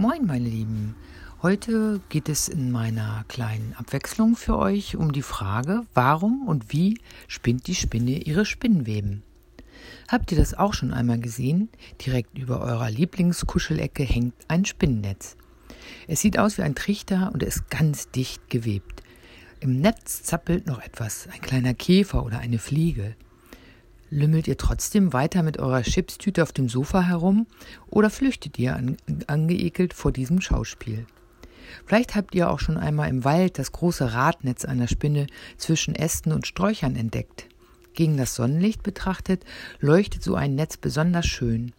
Moin, meine Lieben. Heute geht es in meiner kleinen Abwechslung für euch um die Frage, warum und wie spinnt die Spinne ihre Spinnweben? Habt ihr das auch schon einmal gesehen? Direkt über eurer Lieblingskuschelecke hängt ein Spinnennetz. Es sieht aus wie ein Trichter und ist ganz dicht gewebt. Im Netz zappelt noch etwas, ein kleiner Käfer oder eine Fliege. Lümmelt ihr trotzdem weiter mit eurer Chipstüte auf dem Sofa herum oder flüchtet ihr an, angeekelt vor diesem Schauspiel? Vielleicht habt ihr auch schon einmal im Wald das große Radnetz einer Spinne zwischen Ästen und Sträuchern entdeckt. Gegen das Sonnenlicht betrachtet leuchtet so ein Netz besonders schön.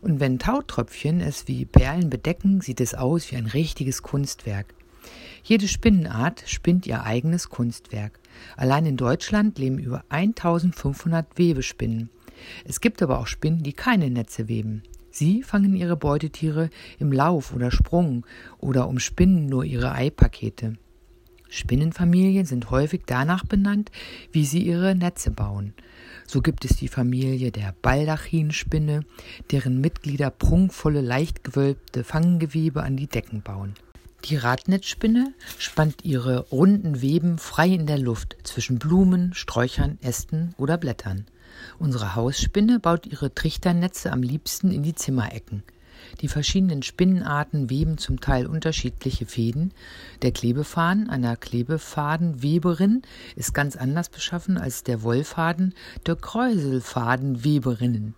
Und wenn Tautröpfchen es wie Perlen bedecken, sieht es aus wie ein richtiges Kunstwerk. Jede Spinnenart spinnt ihr eigenes Kunstwerk. Allein in Deutschland leben über 1500 Webespinnen. Es gibt aber auch Spinnen, die keine Netze weben. Sie fangen ihre Beutetiere im Lauf oder Sprung oder umspinnen nur ihre Eipakete. Spinnenfamilien sind häufig danach benannt, wie sie ihre Netze bauen. So gibt es die Familie der Baldachinspinne, deren Mitglieder prunkvolle, leicht gewölbte Fanggewebe an die Decken bauen. Die Radnetzspinne spannt ihre runden Weben frei in der Luft zwischen Blumen, Sträuchern, Ästen oder Blättern. Unsere Hausspinne baut ihre Trichternetze am liebsten in die Zimmerecken. Die verschiedenen Spinnenarten weben zum Teil unterschiedliche Fäden. Der Klebefaden einer Klebefadenweberin ist ganz anders beschaffen als der Wollfaden der Kräuselfadenweberinnen.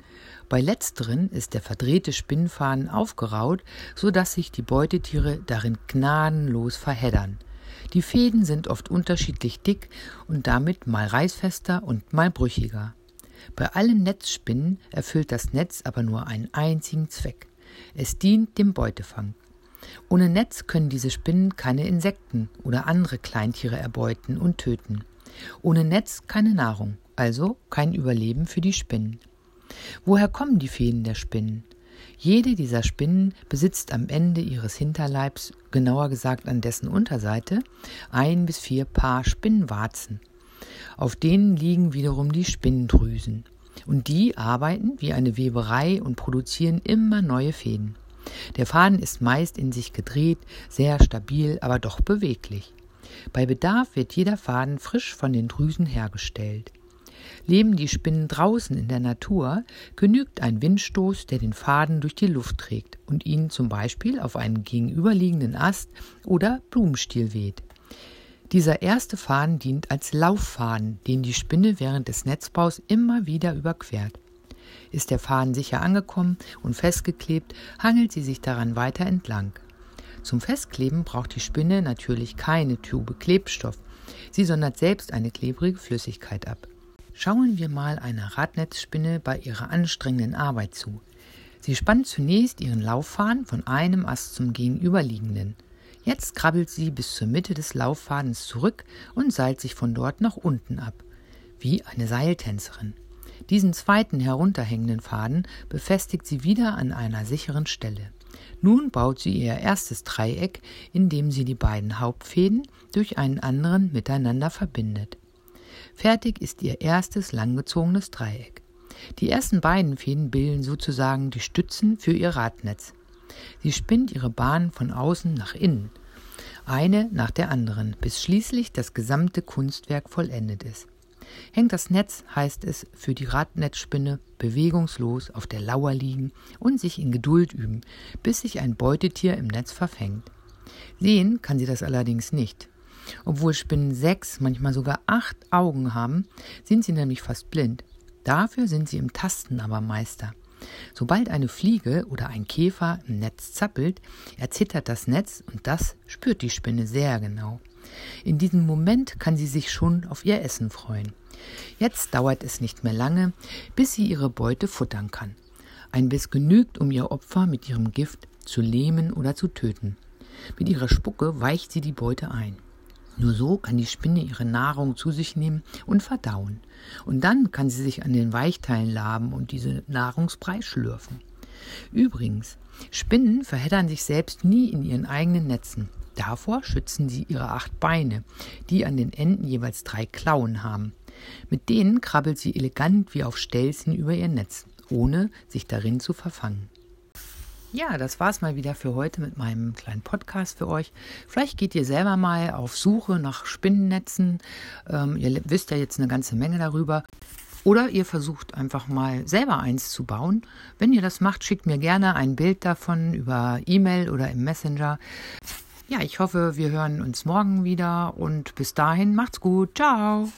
Bei letzteren ist der verdrehte Spinnfaden aufgeraut, so dass sich die Beutetiere darin gnadenlos verheddern. Die Fäden sind oft unterschiedlich dick und damit mal reißfester und mal brüchiger. Bei allen Netzspinnen erfüllt das Netz aber nur einen einzigen Zweck. Es dient dem Beutefang. Ohne Netz können diese Spinnen keine Insekten oder andere Kleintiere erbeuten und töten. Ohne Netz keine Nahrung, also kein Überleben für die Spinnen. Woher kommen die Fäden der Spinnen? Jede dieser Spinnen besitzt am Ende ihres Hinterleibs, genauer gesagt an dessen Unterseite, ein bis vier Paar Spinnwarzen. Auf denen liegen wiederum die Spinndrüsen. Und die arbeiten wie eine Weberei und produzieren immer neue Fäden. Der Faden ist meist in sich gedreht, sehr stabil, aber doch beweglich. Bei Bedarf wird jeder Faden frisch von den Drüsen hergestellt. Leben die Spinnen draußen in der Natur, genügt ein Windstoß, der den Faden durch die Luft trägt und ihn zum Beispiel auf einen gegenüberliegenden Ast oder Blumenstiel weht. Dieser erste Faden dient als Lauffaden, den die Spinne während des Netzbaus immer wieder überquert. Ist der Faden sicher angekommen und festgeklebt, hangelt sie sich daran weiter entlang. Zum Festkleben braucht die Spinne natürlich keine Tube Klebstoff. Sie sondert selbst eine klebrige Flüssigkeit ab. Schauen wir mal einer Radnetzspinne bei ihrer anstrengenden Arbeit zu. Sie spannt zunächst ihren Lauffaden von einem Ast zum gegenüberliegenden. Jetzt krabbelt sie bis zur Mitte des Lauffadens zurück und seilt sich von dort nach unten ab, wie eine Seiltänzerin. Diesen zweiten herunterhängenden Faden befestigt sie wieder an einer sicheren Stelle. Nun baut sie ihr erstes Dreieck, indem sie die beiden Hauptfäden durch einen anderen miteinander verbindet. Fertig ist ihr erstes langgezogenes Dreieck. Die ersten beiden Fäden bilden sozusagen die Stützen für ihr Radnetz. Sie spinnt ihre Bahn von außen nach innen, eine nach der anderen, bis schließlich das gesamte Kunstwerk vollendet ist. Hängt das Netz, heißt es für die Radnetzspinne bewegungslos auf der Lauer liegen und sich in Geduld üben, bis sich ein Beutetier im Netz verfängt. Sehen kann sie das allerdings nicht. Obwohl Spinnen sechs, manchmal sogar acht Augen haben, sind sie nämlich fast blind. Dafür sind sie im Tasten aber Meister. Sobald eine Fliege oder ein Käfer im Netz zappelt, erzittert das Netz und das spürt die Spinne sehr genau. In diesem Moment kann sie sich schon auf ihr Essen freuen. Jetzt dauert es nicht mehr lange, bis sie ihre Beute futtern kann. Ein Biss genügt, um ihr Opfer mit ihrem Gift zu lähmen oder zu töten. Mit ihrer Spucke weicht sie die Beute ein. Nur so kann die Spinne ihre Nahrung zu sich nehmen und verdauen. Und dann kann sie sich an den Weichteilen laben und diese Nahrungsbrei schlürfen. Übrigens, Spinnen verheddern sich selbst nie in ihren eigenen Netzen. Davor schützen sie ihre acht Beine, die an den Enden jeweils drei Klauen haben. Mit denen krabbelt sie elegant wie auf Stelzen über ihr Netz, ohne sich darin zu verfangen. Ja, das war's mal wieder für heute mit meinem kleinen Podcast für euch. Vielleicht geht ihr selber mal auf Suche nach Spinnennetzen. Ähm, ihr wisst ja jetzt eine ganze Menge darüber. Oder ihr versucht einfach mal selber eins zu bauen. Wenn ihr das macht, schickt mir gerne ein Bild davon über E-Mail oder im Messenger. Ja, ich hoffe, wir hören uns morgen wieder und bis dahin macht's gut. Ciao.